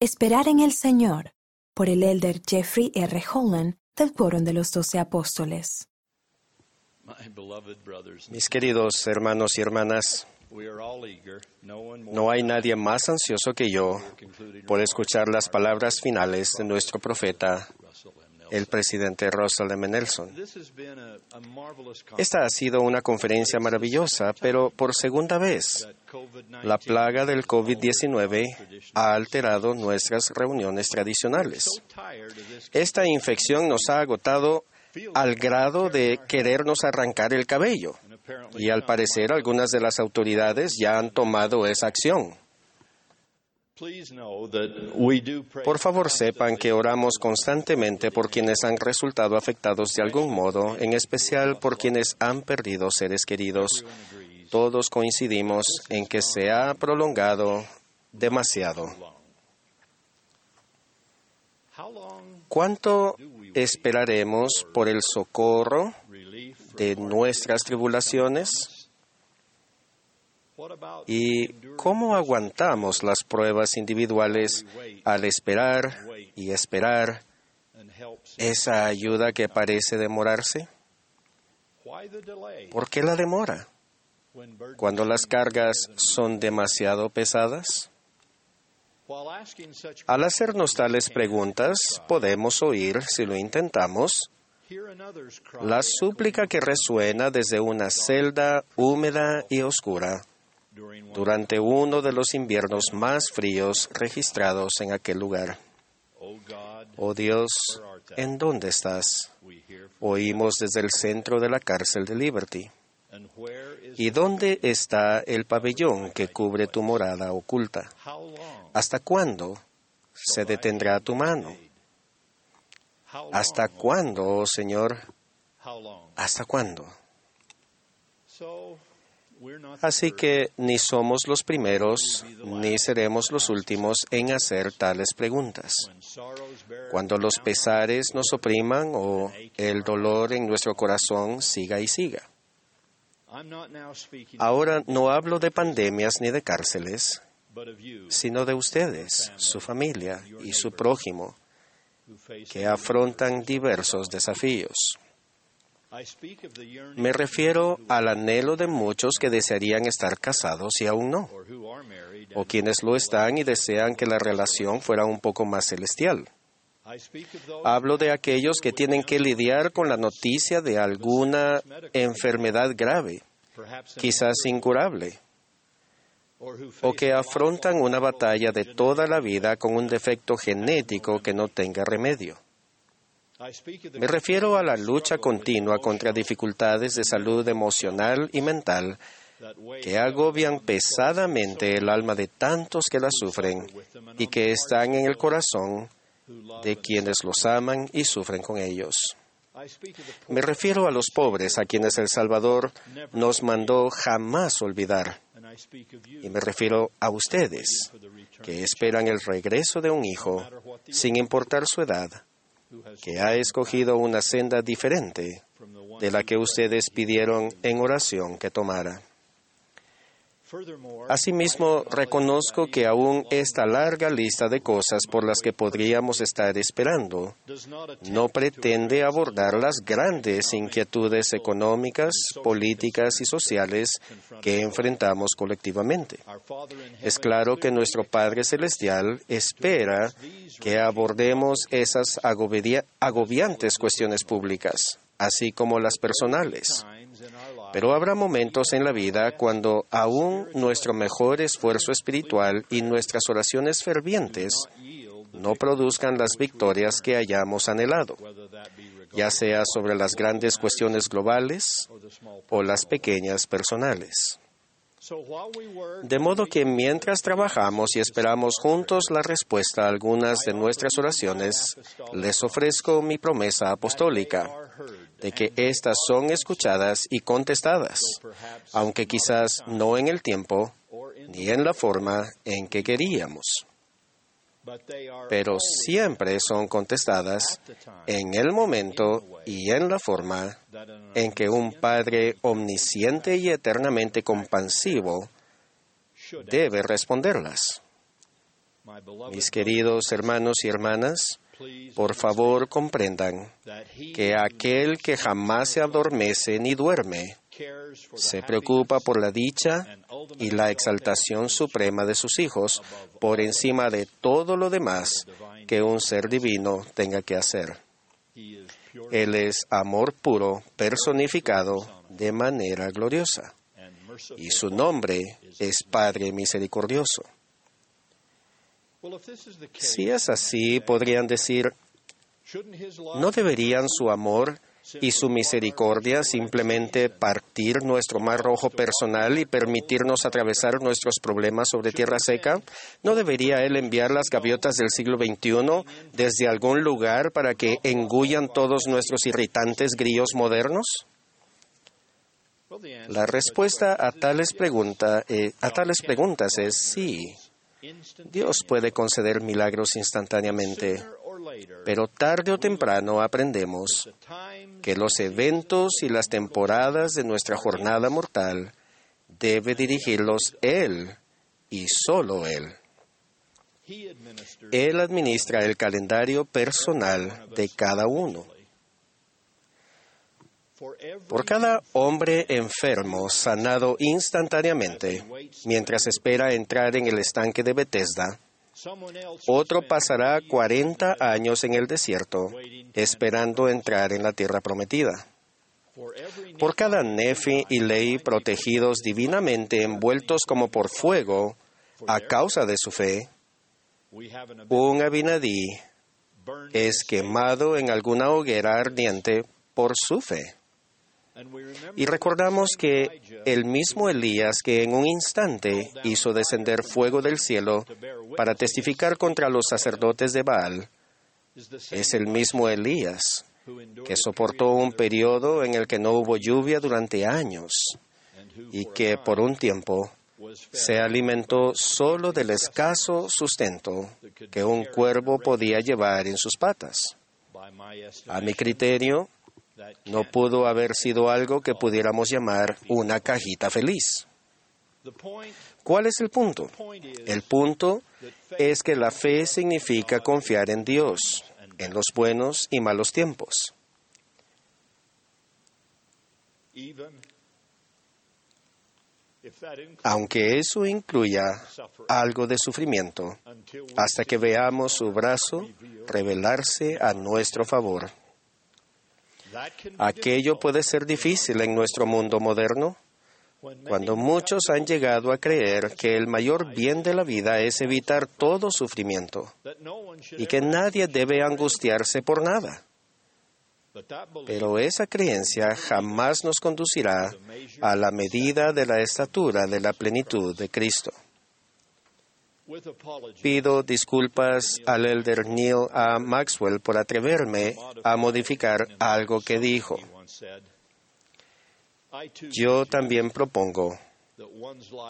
Esperar en el Señor, por el elder Jeffrey R. Holland del Quórum de los Doce Apóstoles. Mis queridos hermanos y hermanas, no hay nadie más ansioso que yo por escuchar las palabras finales de nuestro profeta, el presidente Russell M. Nelson. Esta ha sido una conferencia maravillosa, pero por segunda vez, la plaga del COVID-19 ha alterado nuestras reuniones tradicionales. Esta infección nos ha agotado al grado de querernos arrancar el cabello. Y al parecer algunas de las autoridades ya han tomado esa acción. Por favor sepan que oramos constantemente por quienes han resultado afectados de algún modo, en especial por quienes han perdido seres queridos. Todos coincidimos en que se ha prolongado demasiado. ¿Cuánto esperaremos por el socorro de nuestras tribulaciones? ¿Y cómo aguantamos las pruebas individuales al esperar y esperar esa ayuda que parece demorarse? ¿Por qué la demora? Cuando las cargas son demasiado pesadas. Al hacernos tales preguntas, podemos oír, si lo intentamos, la súplica que resuena desde una celda húmeda y oscura durante uno de los inviernos más fríos registrados en aquel lugar. Oh Dios, ¿en dónde estás? Oímos desde el centro de la cárcel de Liberty. ¿Y dónde está el pabellón que cubre tu morada oculta? ¿Hasta cuándo se detendrá tu mano? ¿Hasta cuándo, oh Señor? ¿Hasta cuándo? Así que ni somos los primeros ni seremos los últimos en hacer tales preguntas. Cuando los pesares nos opriman o el dolor en nuestro corazón siga y siga. Ahora no hablo de pandemias ni de cárceles, sino de ustedes, su familia y su prójimo, que afrontan diversos desafíos. Me refiero al anhelo de muchos que desearían estar casados y aún no, o quienes lo están y desean que la relación fuera un poco más celestial. Hablo de aquellos que tienen que lidiar con la noticia de alguna enfermedad grave, quizás incurable, o que afrontan una batalla de toda la vida con un defecto genético que no tenga remedio. Me refiero a la lucha continua contra dificultades de salud emocional y mental que agobian pesadamente el alma de tantos que la sufren y que están en el corazón de quienes los aman y sufren con ellos. Me refiero a los pobres a quienes el Salvador nos mandó jamás olvidar. Y me refiero a ustedes, que esperan el regreso de un hijo, sin importar su edad, que ha escogido una senda diferente de la que ustedes pidieron en oración que tomara. Asimismo, reconozco que aún esta larga lista de cosas por las que podríamos estar esperando. no pretende abordar las grandes inquietudes económicas, políticas y sociales que enfrentamos colectivamente. Es claro que nuestro Padre Celestial espera que abordemos esas agobiantes cuestiones públicas, así como las personales pero habrá momentos en la vida cuando aún nuestro mejor esfuerzo espiritual y nuestras oraciones fervientes no produzcan las victorias que hayamos anhelado, ya sea sobre las grandes cuestiones globales o las pequeñas personales. De modo que mientras trabajamos y esperamos juntos la respuesta a algunas de nuestras oraciones, les ofrezco mi promesa apostólica de que éstas son escuchadas y contestadas, aunque quizás no en el tiempo ni en la forma en que queríamos. Pero siempre son contestadas en el momento y en la forma en que un Padre omnisciente y eternamente compasivo debe responderlas. Mis queridos hermanos y hermanas, por favor comprendan que aquel que jamás se adormece ni duerme, se preocupa por la dicha y la exaltación suprema de sus hijos por encima de todo lo demás que un ser divino tenga que hacer. Él es amor puro personificado de manera gloriosa y su nombre es Padre misericordioso. Si es así, podrían decir, ¿no deberían su amor y su misericordia simplemente partir nuestro mar rojo personal y permitirnos atravesar nuestros problemas sobre tierra seca? ¿No debería Él enviar las gaviotas del siglo XXI desde algún lugar para que engullan todos nuestros irritantes grillos modernos? La respuesta a tales, eh, a tales preguntas es sí. Dios puede conceder milagros instantáneamente, pero tarde o temprano aprendemos que los eventos y las temporadas de nuestra jornada mortal debe dirigirlos Él y solo Él. Él administra el calendario personal de cada uno. Por cada hombre enfermo sanado instantáneamente mientras espera entrar en el estanque de Bethesda, otro pasará 40 años en el desierto esperando entrar en la tierra prometida. Por cada Nefi y Ley protegidos divinamente envueltos como por fuego a causa de su fe, un Abinadí es quemado en alguna hoguera ardiente por su fe. Y recordamos que el mismo Elías que en un instante hizo descender fuego del cielo para testificar contra los sacerdotes de Baal, es el mismo Elías que soportó un periodo en el que no hubo lluvia durante años y que por un tiempo se alimentó solo del escaso sustento que un cuervo podía llevar en sus patas. A mi criterio, no pudo haber sido algo que pudiéramos llamar una cajita feliz. ¿Cuál es el punto? El punto es que la fe significa confiar en Dios en los buenos y malos tiempos. Aunque eso incluya algo de sufrimiento, hasta que veamos su brazo revelarse a nuestro favor. Aquello puede ser difícil en nuestro mundo moderno, cuando muchos han llegado a creer que el mayor bien de la vida es evitar todo sufrimiento y que nadie debe angustiarse por nada. Pero esa creencia jamás nos conducirá a la medida de la estatura de la plenitud de Cristo. Pido disculpas al elder Neil A. Maxwell por atreverme a modificar algo que dijo. Yo también propongo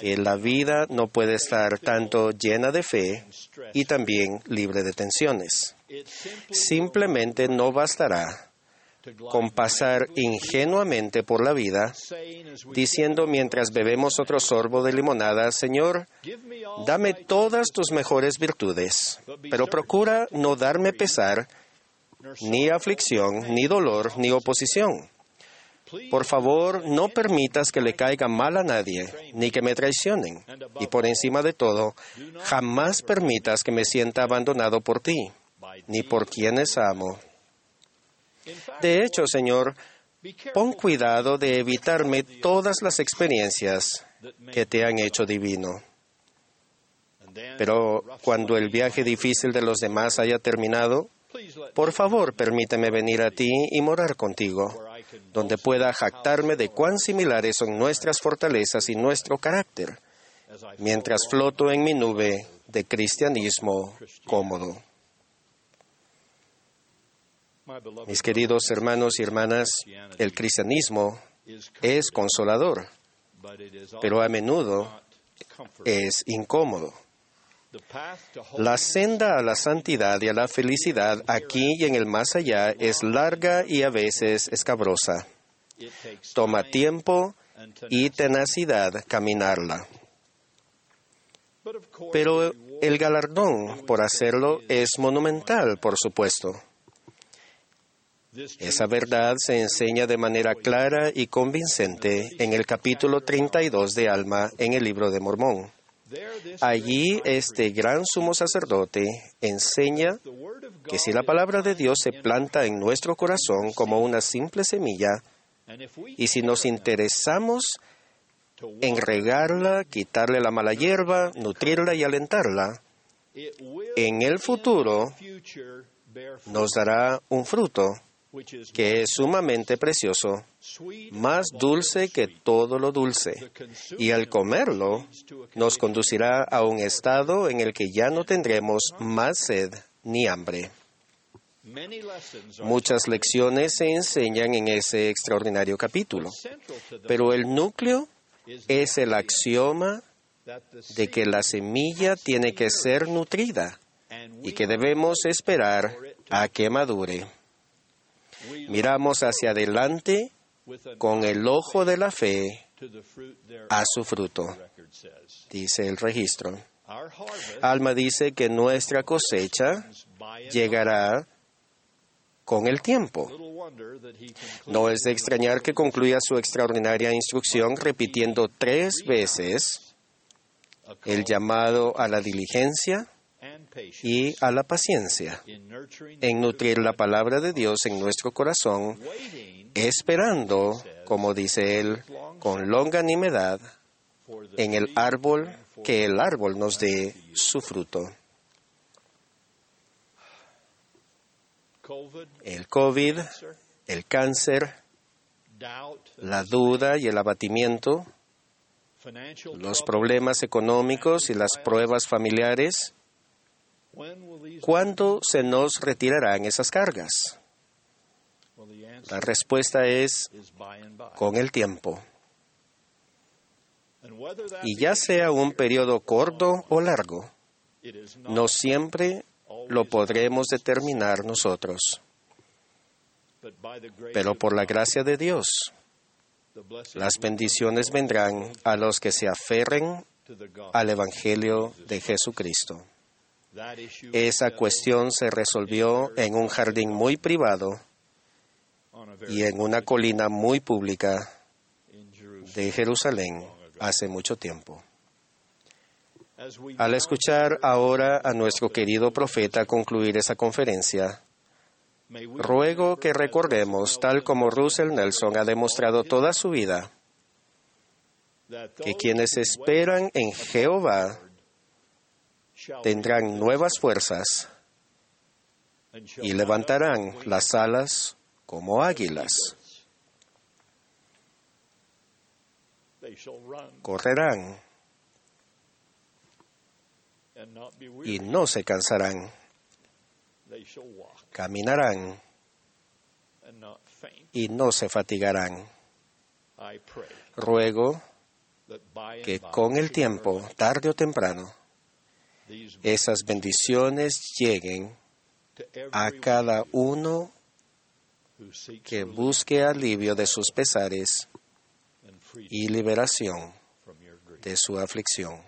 que la vida no puede estar tanto llena de fe y también libre de tensiones. Simplemente no bastará con pasar ingenuamente por la vida, diciendo mientras bebemos otro sorbo de limonada, Señor, dame todas tus mejores virtudes, pero procura no darme pesar, ni aflicción, ni dolor, ni oposición. Por favor, no permitas que le caiga mal a nadie, ni que me traicionen. Y por encima de todo, jamás permitas que me sienta abandonado por ti, ni por quienes amo. De hecho, Señor, pon cuidado de evitarme todas las experiencias que te han hecho divino. Pero cuando el viaje difícil de los demás haya terminado, por favor permíteme venir a ti y morar contigo, donde pueda jactarme de cuán similares son nuestras fortalezas y nuestro carácter, mientras floto en mi nube de cristianismo cómodo. Mis queridos hermanos y hermanas, el cristianismo es consolador, pero a menudo es incómodo. La senda a la santidad y a la felicidad aquí y en el más allá es larga y a veces escabrosa. Toma tiempo y tenacidad caminarla. Pero El galardón por hacerlo es monumental, por supuesto. Esa verdad se enseña de manera clara y convincente en el capítulo 32 de Alma en el libro de Mormón. Allí este gran sumo sacerdote enseña que si la palabra de Dios se planta en nuestro corazón como una simple semilla, y si nos interesamos en regarla, quitarle la mala hierba, nutrirla y alentarla, en el futuro nos dará un fruto que es sumamente precioso, más dulce que todo lo dulce, y al comerlo nos conducirá a un estado en el que ya no tendremos más sed ni hambre. Muchas lecciones se enseñan en ese extraordinario capítulo, pero el núcleo es el axioma de que la semilla tiene que ser nutrida y que debemos esperar a que madure. Miramos hacia adelante con el ojo de la fe a su fruto, dice el registro. Alma dice que nuestra cosecha llegará con el tiempo. No es de extrañar que concluya su extraordinaria instrucción repitiendo tres veces el llamado a la diligencia y a la paciencia en nutrir la palabra de Dios en nuestro corazón, esperando, como dice él, con longanimidad en el árbol, que el árbol nos dé su fruto. El COVID, el cáncer, la duda y el abatimiento, los problemas económicos y las pruebas familiares, ¿cuándo se nos retirarán esas cargas? La respuesta es con el tiempo. Y ya sea un periodo corto o largo, no siempre lo podremos determinar nosotros. Pero por la gracia de Dios, las bendiciones vendrán a los que se aferren al Evangelio de Jesucristo. Esa cuestión se resolvió en un jardín muy privado y en una colina muy pública de Jerusalén hace mucho tiempo. Al escuchar ahora a nuestro querido profeta concluir esa conferencia, ruego que recordemos, tal como Russell Nelson ha demostrado toda su vida, que quienes esperan en Jehová tendrán nuevas fuerzas y levantarán las alas como águilas. Correrán y no se cansarán. Caminarán y no se fatigarán. Ruego que con el tiempo, tarde o temprano, esas bendiciones lleguen a cada uno que busque alivio de sus pesares y liberación de su aflicción.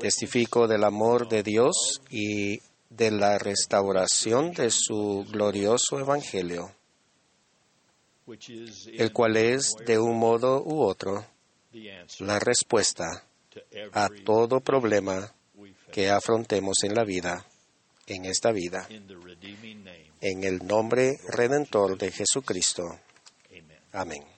Testifico del amor de Dios y de la restauración de su glorioso Evangelio, el cual es, de un modo u otro, la respuesta a todo problema que afrontemos en la vida, en esta vida, en el nombre redentor de Jesucristo. Amén.